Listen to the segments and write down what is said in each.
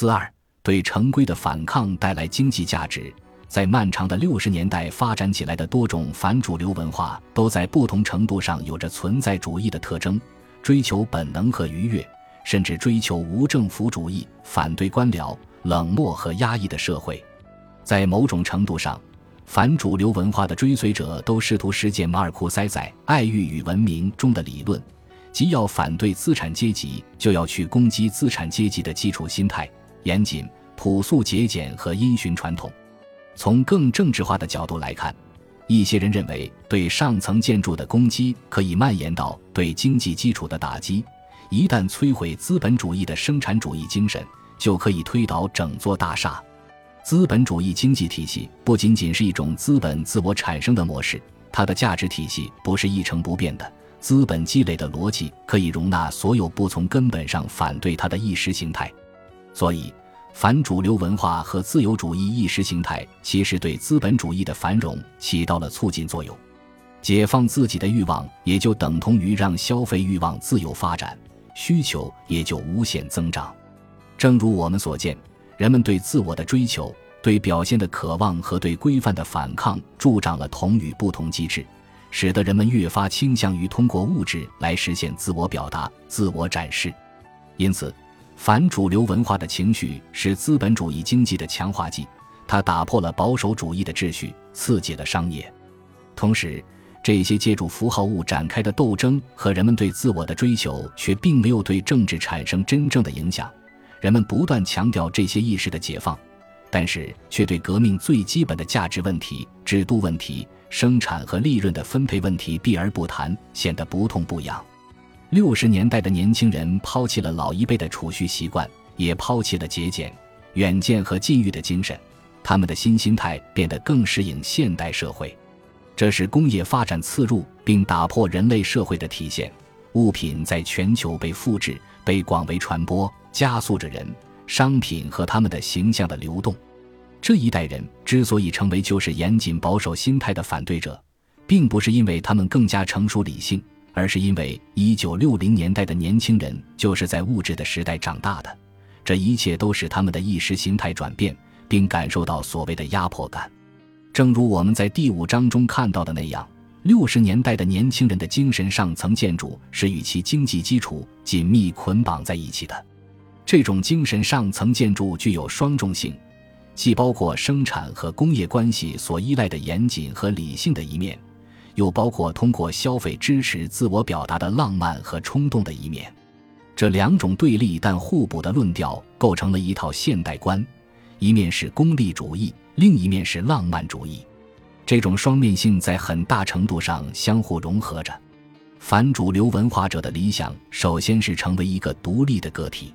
四二对成规的反抗带来经济价值。在漫长的六十年代发展起来的多种反主流文化，都在不同程度上有着存在主义的特征，追求本能和愉悦，甚至追求无政府主义，反对官僚、冷漠和压抑的社会。在某种程度上，反主流文化的追随者都试图实践马尔库塞在《爱欲与文明》中的理论，即要反对资产阶级，就要去攻击资产阶级的基础心态：严谨、朴素、节俭和因循传统。从更政治化的角度来看，一些人认为，对上层建筑的攻击可以蔓延到对经济基础的打击。一旦摧毁资本主义的生产主义精神，就可以推倒整座大厦。资本主义经济体系不仅仅是一种资本自我产生的模式，它的价值体系不是一成不变的。资本积累的逻辑可以容纳所有不从根本上反对它的意识形态，所以。反主流文化和自由主义意识形态其实对资本主义的繁荣起到了促进作用，解放自己的欲望也就等同于让消费欲望自由发展，需求也就无限增长。正如我们所见，人们对自我的追求、对表现的渴望和对规范的反抗，助长了同与不同机制，使得人们越发倾向于通过物质来实现自我表达、自我展示。因此。反主流文化的情绪是资本主义经济的强化剂，它打破了保守主义的秩序，刺激了商业。同时，这些借助符号物展开的斗争和人们对自我的追求，却并没有对政治产生真正的影响。人们不断强调这些意识的解放，但是却对革命最基本的价值问题、制度问题、生产和利润的分配问题避而不谈，显得不痛不痒。六十年代的年轻人抛弃了老一辈的储蓄习惯，也抛弃了节俭、远见和禁欲的精神。他们的新心态变得更适应现代社会，这是工业发展刺入并打破人类社会的体现。物品在全球被复制、被广为传播，加速着人、商品和他们的形象的流动。这一代人之所以成为就是严谨保守心态的反对者，并不是因为他们更加成熟理性。而是因为一九六零年代的年轻人就是在物质的时代长大的，这一切都使他们的意识形态转变，并感受到所谓的压迫感。正如我们在第五章中看到的那样，六十年代的年轻人的精神上层建筑是与其经济基础紧密捆绑在一起的。这种精神上层建筑具有双重性，既包括生产和工业关系所依赖的严谨和理性的一面。又包括通过消费支持自我表达的浪漫和冲动的一面，这两种对立但互补的论调构成了一套现代观，一面是功利主义，另一面是浪漫主义。这种双面性在很大程度上相互融合着。反主流文化者的理想，首先是成为一个独立的个体，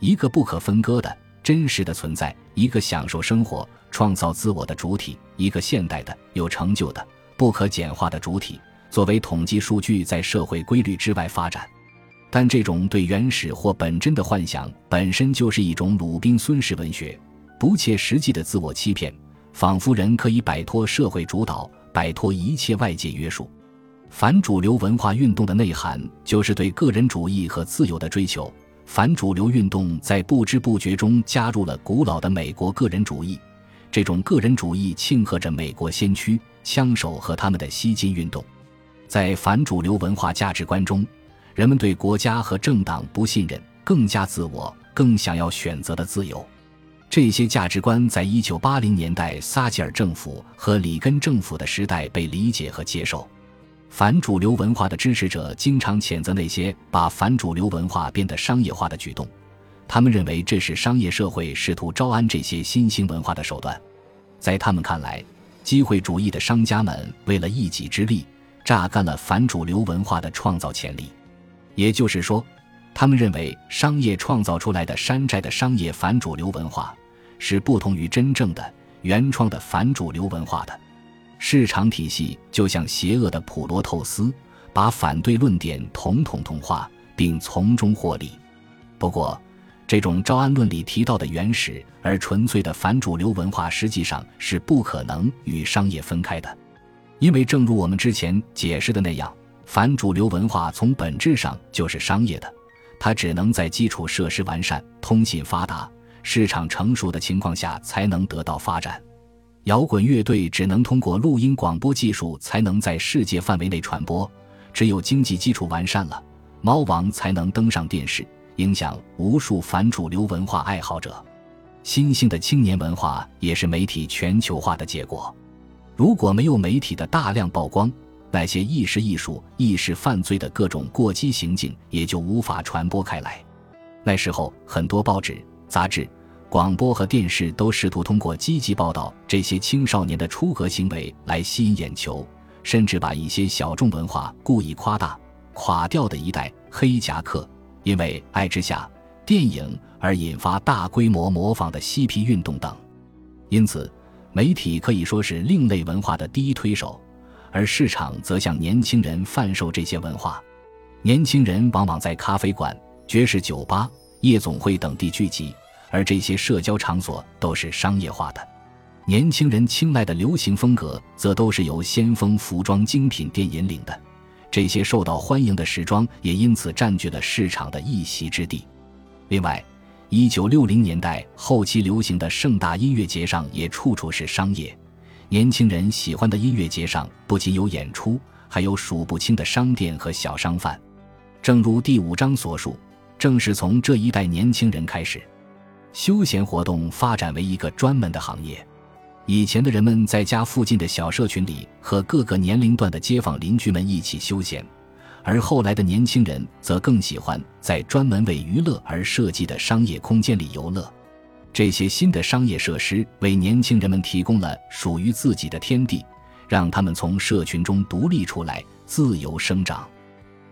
一个不可分割的真实的存在，一个享受生活、创造自我的主体，一个现代的有成就的。不可简化的主体作为统计数据在社会规律之外发展，但这种对原始或本真的幻想本身就是一种鲁滨孙式文学，不切实际的自我欺骗，仿佛人可以摆脱社会主导，摆脱一切外界约束。反主流文化运动的内涵就是对个人主义和自由的追求。反主流运动在不知不觉中加入了古老的美国个人主义。这种个人主义庆贺着美国先驱枪手和他们的吸金运动，在反主流文化价值观中，人们对国家和政党不信任，更加自我，更想要选择的自由。这些价值观在一九八零年代撒切尔政府和里根政府的时代被理解和接受。反主流文化的支持者经常谴责那些把反主流文化变得商业化的举动。他们认为这是商业社会试图招安这些新兴文化的手段，在他们看来，机会主义的商家们为了一己之利，榨干了反主流文化的创造潜力。也就是说，他们认为商业创造出来的山寨的商业反主流文化是不同于真正的原创的反主流文化的。市场体系就像邪恶的普罗透斯，把反对论点统统同化，并从中获利。不过，这种招安论里提到的原始而纯粹的反主流文化，实际上是不可能与商业分开的，因为正如我们之前解释的那样，反主流文化从本质上就是商业的，它只能在基础设施完善、通信发达、市场成熟的情况下才能得到发展。摇滚乐队只能通过录音广播技术才能在世界范围内传播，只有经济基础完善了，猫王才能登上电视，影响无数反主流文化爱好者。新兴的青年文化也是媒体全球化的结果。如果没有媒体的大量曝光，那些意识艺术、意识犯罪的各种过激行径也就无法传播开来。那时候，很多报纸、杂志。广播和电视都试图通过积极报道这些青少年的出格行为来吸引眼球，甚至把一些小众文化故意夸大。垮掉的一代、黑夹克，因为爱之下电影而引发大规模模仿的嬉皮运动等。因此，媒体可以说是另类文化的第一推手，而市场则向年轻人贩售这些文化。年轻人往往在咖啡馆、爵士酒吧、夜总会等地聚集。而这些社交场所都是商业化的，年轻人青睐的流行风格则都是由先锋服装精品店引领的。这些受到欢迎的时装也因此占据了市场的一席之地。另外，一九六零年代后期流行的盛大音乐节上也处处是商业。年轻人喜欢的音乐节上不仅有演出，还有数不清的商店和小商贩。正如第五章所述，正是从这一代年轻人开始。休闲活动发展为一个专门的行业。以前的人们在家附近的小社群里和各个年龄段的街坊邻居们一起休闲，而后来的年轻人则更喜欢在专门为娱乐而设计的商业空间里游乐。这些新的商业设施为年轻人们提供了属于自己的天地，让他们从社群中独立出来，自由生长。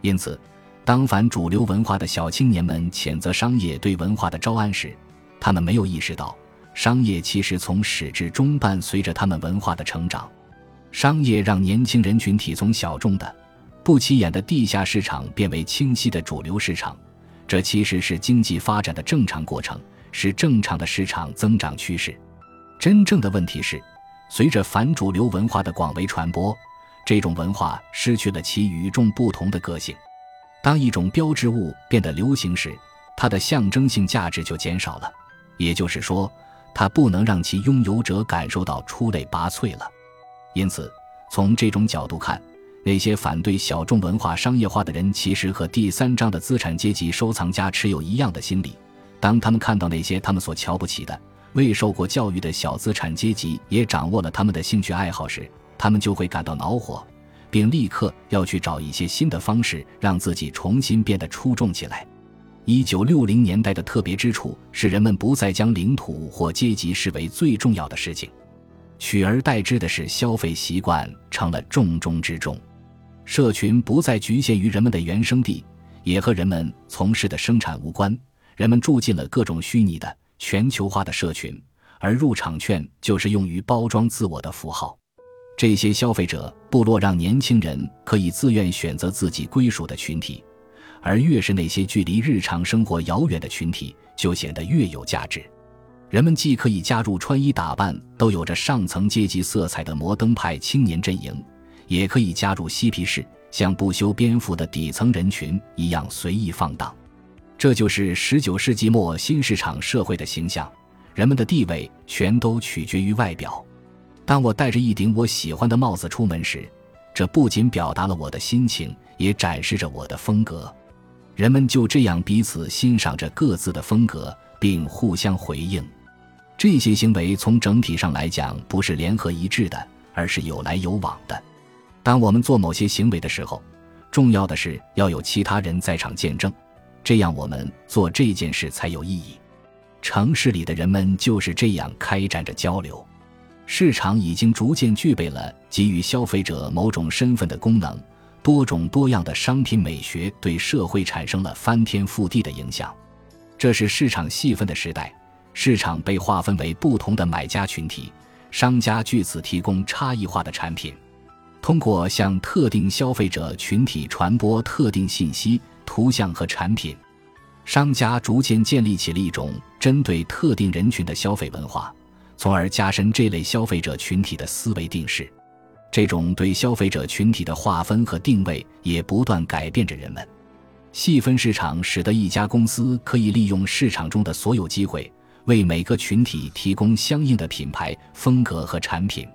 因此，当反主流文化的小青年们谴责商业对文化的招安时，他们没有意识到，商业其实从始至终伴随着他们文化的成长。商业让年轻人群体从小众的、不起眼的地下市场变为清晰的主流市场，这其实是经济发展的正常过程，是正常的市场增长趋势。真正的问题是，随着反主流文化的广为传播，这种文化失去了其与众不同的个性。当一种标志物变得流行时，它的象征性价值就减少了。也就是说，它不能让其拥有者感受到出类拔萃了。因此，从这种角度看，那些反对小众文化商业化的人，其实和第三章的资产阶级收藏家持有一样的心理。当他们看到那些他们所瞧不起的、未受过教育的小资产阶级也掌握了他们的兴趣爱好时，他们就会感到恼火，并立刻要去找一些新的方式，让自己重新变得出众起来。一九六零年代的特别之处是，人们不再将领土或阶级视为最重要的事情，取而代之的是消费习惯成了重中之重。社群不再局限于人们的原生地，也和人们从事的生产无关。人们住进了各种虚拟的、全球化的社群，而入场券就是用于包装自我的符号。这些消费者部落让年轻人可以自愿选择自己归属的群体。而越是那些距离日常生活遥远的群体，就显得越有价值。人们既可以加入穿衣打扮都有着上层阶级色彩的摩登派青年阵营，也可以加入嬉皮士，像不修边幅的底层人群一样随意放荡。这就是十九世纪末新市场社会的形象。人们的地位全都取决于外表。当我戴着一顶我喜欢的帽子出门时，这不仅表达了我的心情，也展示着我的风格。人们就这样彼此欣赏着各自的风格，并互相回应。这些行为从整体上来讲不是联合一致的，而是有来有往的。当我们做某些行为的时候，重要的是要有其他人在场见证，这样我们做这件事才有意义。城市里的人们就是这样开展着交流。市场已经逐渐具备了给予消费者某种身份的功能。多种多样的商品美学对社会产生了翻天覆地的影响。这是市场细分的时代，市场被划分为不同的买家群体，商家据此提供差异化的产品，通过向特定消费者群体传播特定信息、图像和产品，商家逐渐建立起了一种针对特定人群的消费文化，从而加深这类消费者群体的思维定势。这种对消费者群体的划分和定位也不断改变着人们。细分市场使得一家公司可以利用市场中的所有机会，为每个群体提供相应的品牌风格和产品。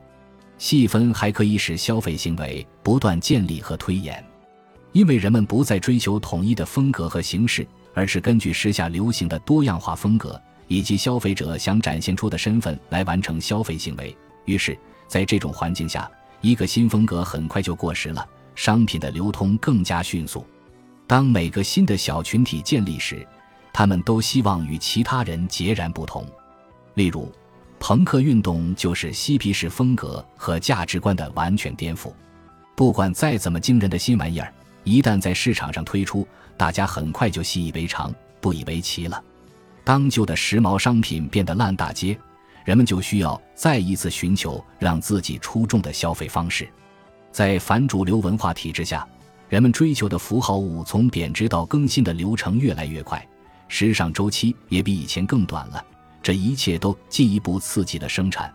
细分还可以使消费行为不断建立和推演，因为人们不再追求统一的风格和形式，而是根据时下流行的多样化风格以及消费者想展现出的身份来完成消费行为。于是，在这种环境下，一个新风格很快就过时了，商品的流通更加迅速。当每个新的小群体建立时，他们都希望与其他人截然不同。例如，朋克运动就是嬉皮士风格和价值观的完全颠覆。不管再怎么惊人的新玩意儿，一旦在市场上推出，大家很快就习以为常，不以为奇了。当旧的时髦商品变得烂大街，人们就需要再一次寻求让自己出众的消费方式。在反主流文化体制下，人们追求的符号物从贬值到更新的流程越来越快，时尚周期也比以前更短了。这一切都进一步刺激了生产，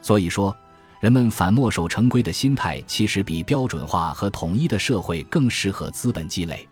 所以说，人们反墨守成规的心态其实比标准化和统一的社会更适合资本积累。